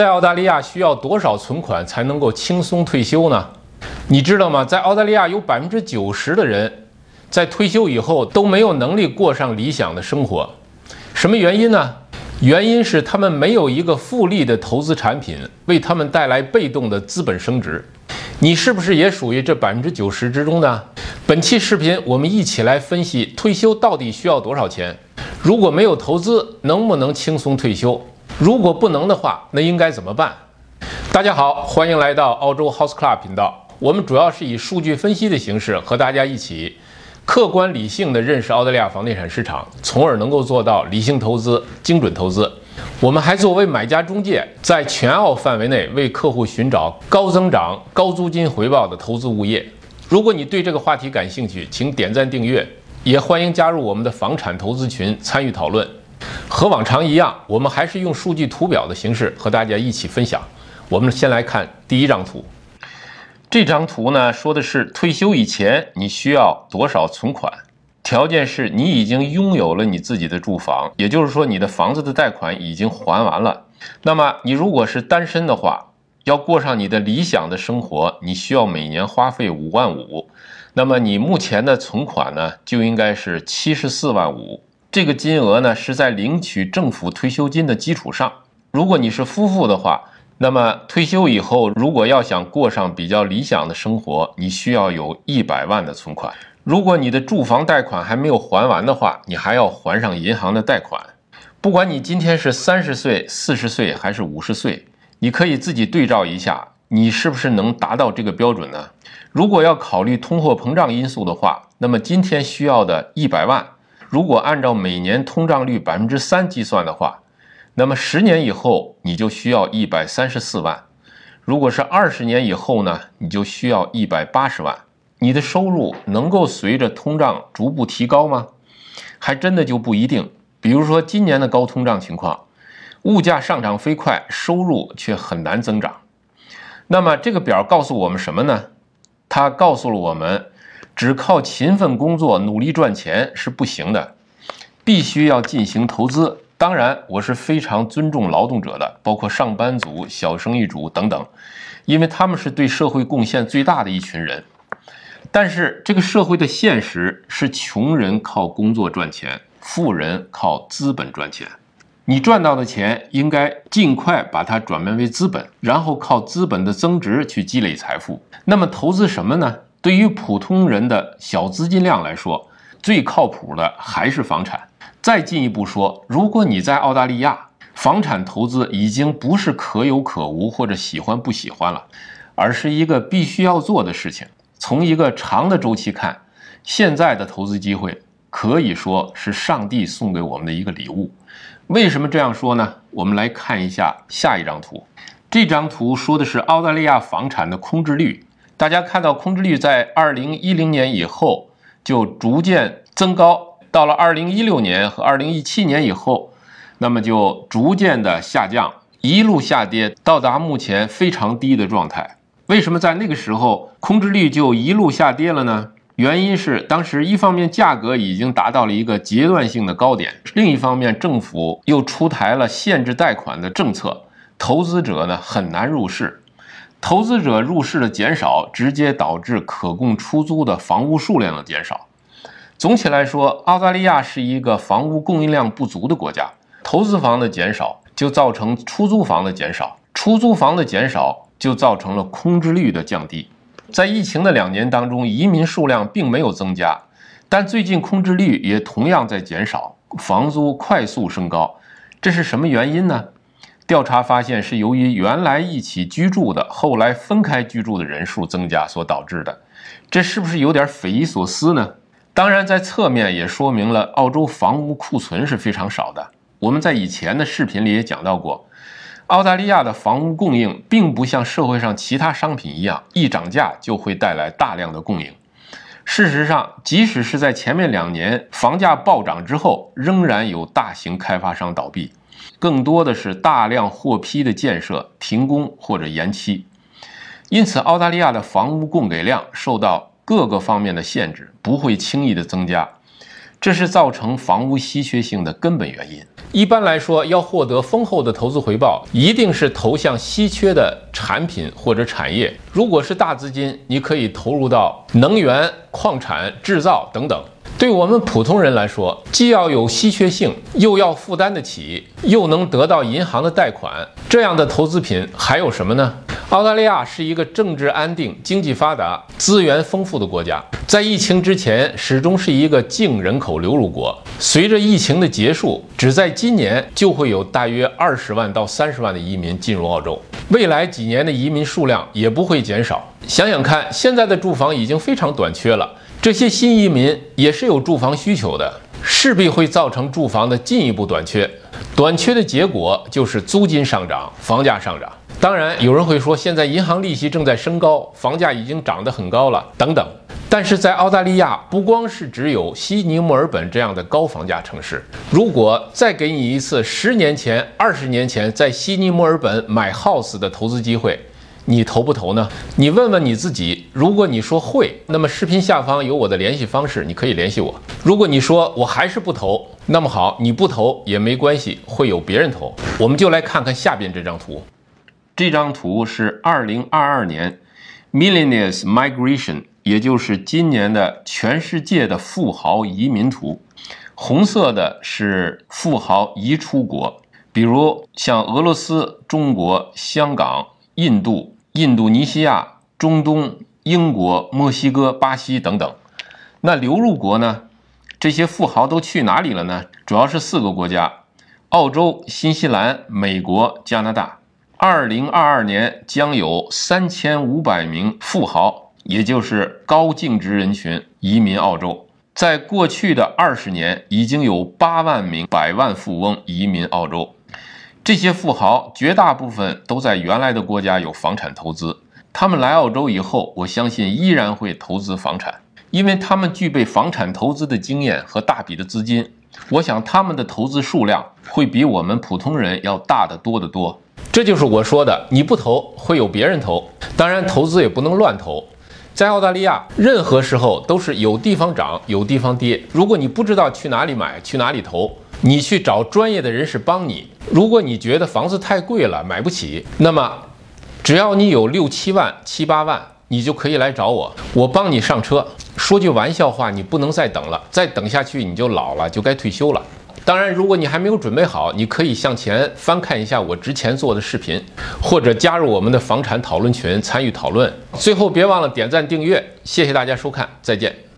在澳大利亚需要多少存款才能够轻松退休呢？你知道吗？在澳大利亚有百分之九十的人在退休以后都没有能力过上理想的生活。什么原因呢？原因是他们没有一个复利的投资产品为他们带来被动的资本升值。你是不是也属于这百分之九十之中呢？本期视频我们一起来分析退休到底需要多少钱？如果没有投资，能不能轻松退休？如果不能的话，那应该怎么办？大家好，欢迎来到澳洲 House Club 频道。我们主要是以数据分析的形式和大家一起客观理性的认识澳大利亚房地产市场，从而能够做到理性投资、精准投资。我们还作为买家中介，在全澳范围内为客户寻找高增长、高租金回报的投资物业。如果你对这个话题感兴趣，请点赞订阅，也欢迎加入我们的房产投资群参与讨论。和往常一样，我们还是用数据图表的形式和大家一起分享。我们先来看第一张图。这张图呢，说的是退休以前你需要多少存款？条件是你已经拥有了你自己的住房，也就是说你的房子的贷款已经还完了。那么你如果是单身的话，要过上你的理想的生活，你需要每年花费五万五。那么你目前的存款呢，就应该是七十四万五。这个金额呢，是在领取政府退休金的基础上。如果你是夫妇的话，那么退休以后，如果要想过上比较理想的生活，你需要有一百万的存款。如果你的住房贷款还没有还完的话，你还要还上银行的贷款。不管你今天是三十岁、四十岁还是五十岁，你可以自己对照一下，你是不是能达到这个标准呢？如果要考虑通货膨胀因素的话，那么今天需要的一百万。如果按照每年通胀率百分之三计算的话，那么十年以后你就需要一百三十四万。如果是二十年以后呢，你就需要一百八十万。你的收入能够随着通胀逐步提高吗？还真的就不一定。比如说今年的高通胀情况，物价上涨飞快，收入却很难增长。那么这个表告诉我们什么呢？它告诉了我们。只靠勤奋工作、努力赚钱是不行的，必须要进行投资。当然，我是非常尊重劳动者的，包括上班族、小生意主等等，因为他们是对社会贡献最大的一群人。但是，这个社会的现实是，穷人靠工作赚钱，富人靠资本赚钱。你赚到的钱应该尽快把它转变为资本，然后靠资本的增值去积累财富。那么，投资什么呢？对于普通人的小资金量来说，最靠谱的还是房产。再进一步说，如果你在澳大利亚，房产投资已经不是可有可无或者喜欢不喜欢了，而是一个必须要做的事情。从一个长的周期看，现在的投资机会可以说是上帝送给我们的一个礼物。为什么这样说呢？我们来看一下下一张图。这张图说的是澳大利亚房产的空置率。大家看到空置率在二零一零年以后就逐渐增高，到了二零一六年和二零一七年以后，那么就逐渐的下降，一路下跌，到达目前非常低的状态。为什么在那个时候空置率就一路下跌了呢？原因是当时一方面价格已经达到了一个阶段性的高点，另一方面政府又出台了限制贷款的政策，投资者呢很难入市。投资者入市的减少，直接导致可供出租的房屋数量的减少。总体来说，澳大利亚是一个房屋供应量不足的国家。投资房的减少，就造成出租房的减少；出租房的减少，就造成了空置率的降低。在疫情的两年当中，移民数量并没有增加，但最近空置率也同样在减少，房租快速升高。这是什么原因呢？调查发现，是由于原来一起居住的，后来分开居住的人数增加所导致的。这是不是有点匪夷所思呢？当然，在侧面也说明了澳洲房屋库存是非常少的。我们在以前的视频里也讲到过，澳大利亚的房屋供应并不像社会上其他商品一样，一涨价就会带来大量的供应。事实上，即使是在前面两年房价暴涨之后，仍然有大型开发商倒闭。更多的是大量获批的建设停工或者延期，因此澳大利亚的房屋供给量受到各个方面的限制，不会轻易的增加。这是造成房屋稀缺性的根本原因。一般来说，要获得丰厚的投资回报，一定是投向稀缺的产品或者产业。如果是大资金，你可以投入到能源、矿产、制造等等。对我们普通人来说，既要有稀缺性，又要负担得起，又能得到银行的贷款，这样的投资品还有什么呢？澳大利亚是一个政治安定、经济发达、资源丰富的国家，在疫情之前始终是一个净人口流入国。随着疫情的结束，只在今年就会有大约二十万到三十万的移民进入澳洲，未来几年的移民数量也不会减少。想想看，现在的住房已经非常短缺了。这些新移民也是有住房需求的，势必会造成住房的进一步短缺。短缺的结果就是租金上涨、房价上涨。当然，有人会说，现在银行利息正在升高，房价已经涨得很高了，等等。但是在澳大利亚，不光是只有悉尼、墨尔本这样的高房价城市，如果再给你一次十年前、二十年前在悉尼、墨尔本买 house 的投资机会。你投不投呢？你问问你自己。如果你说会，那么视频下方有我的联系方式，你可以联系我。如果你说我还是不投，那么好，你不投也没关系，会有别人投。我们就来看看下边这张图。这张图是2022年 Millionaires Migration，也就是今年的全世界的富豪移民图。红色的是富豪移出国，比如像俄罗斯、中国、香港。印度、印度尼西亚、中东、英国、墨西哥、巴西等等，那流入国呢？这些富豪都去哪里了呢？主要是四个国家：澳洲、新西兰、美国、加拿大。二零二二年将有三千五百名富豪，也就是高净值人群移民澳洲。在过去的二十年，已经有八万名百万富翁移民澳洲。这些富豪绝大部分都在原来的国家有房产投资，他们来澳洲以后，我相信依然会投资房产，因为他们具备房产投资的经验和大笔的资金。我想他们的投资数量会比我们普通人要大得多得多。这就是我说的，你不投会有别人投。当然，投资也不能乱投。在澳大利亚，任何时候都是有地方涨，有地方跌。如果你不知道去哪里买，去哪里投。你去找专业的人士帮你。如果你觉得房子太贵了，买不起，那么只要你有六七万、七八万，你就可以来找我，我帮你上车。说句玩笑话，你不能再等了，再等下去你就老了，就该退休了。当然，如果你还没有准备好，你可以向前翻看一下我之前做的视频，或者加入我们的房产讨论群参与讨论。最后别忘了点赞订阅，谢谢大家收看，再见。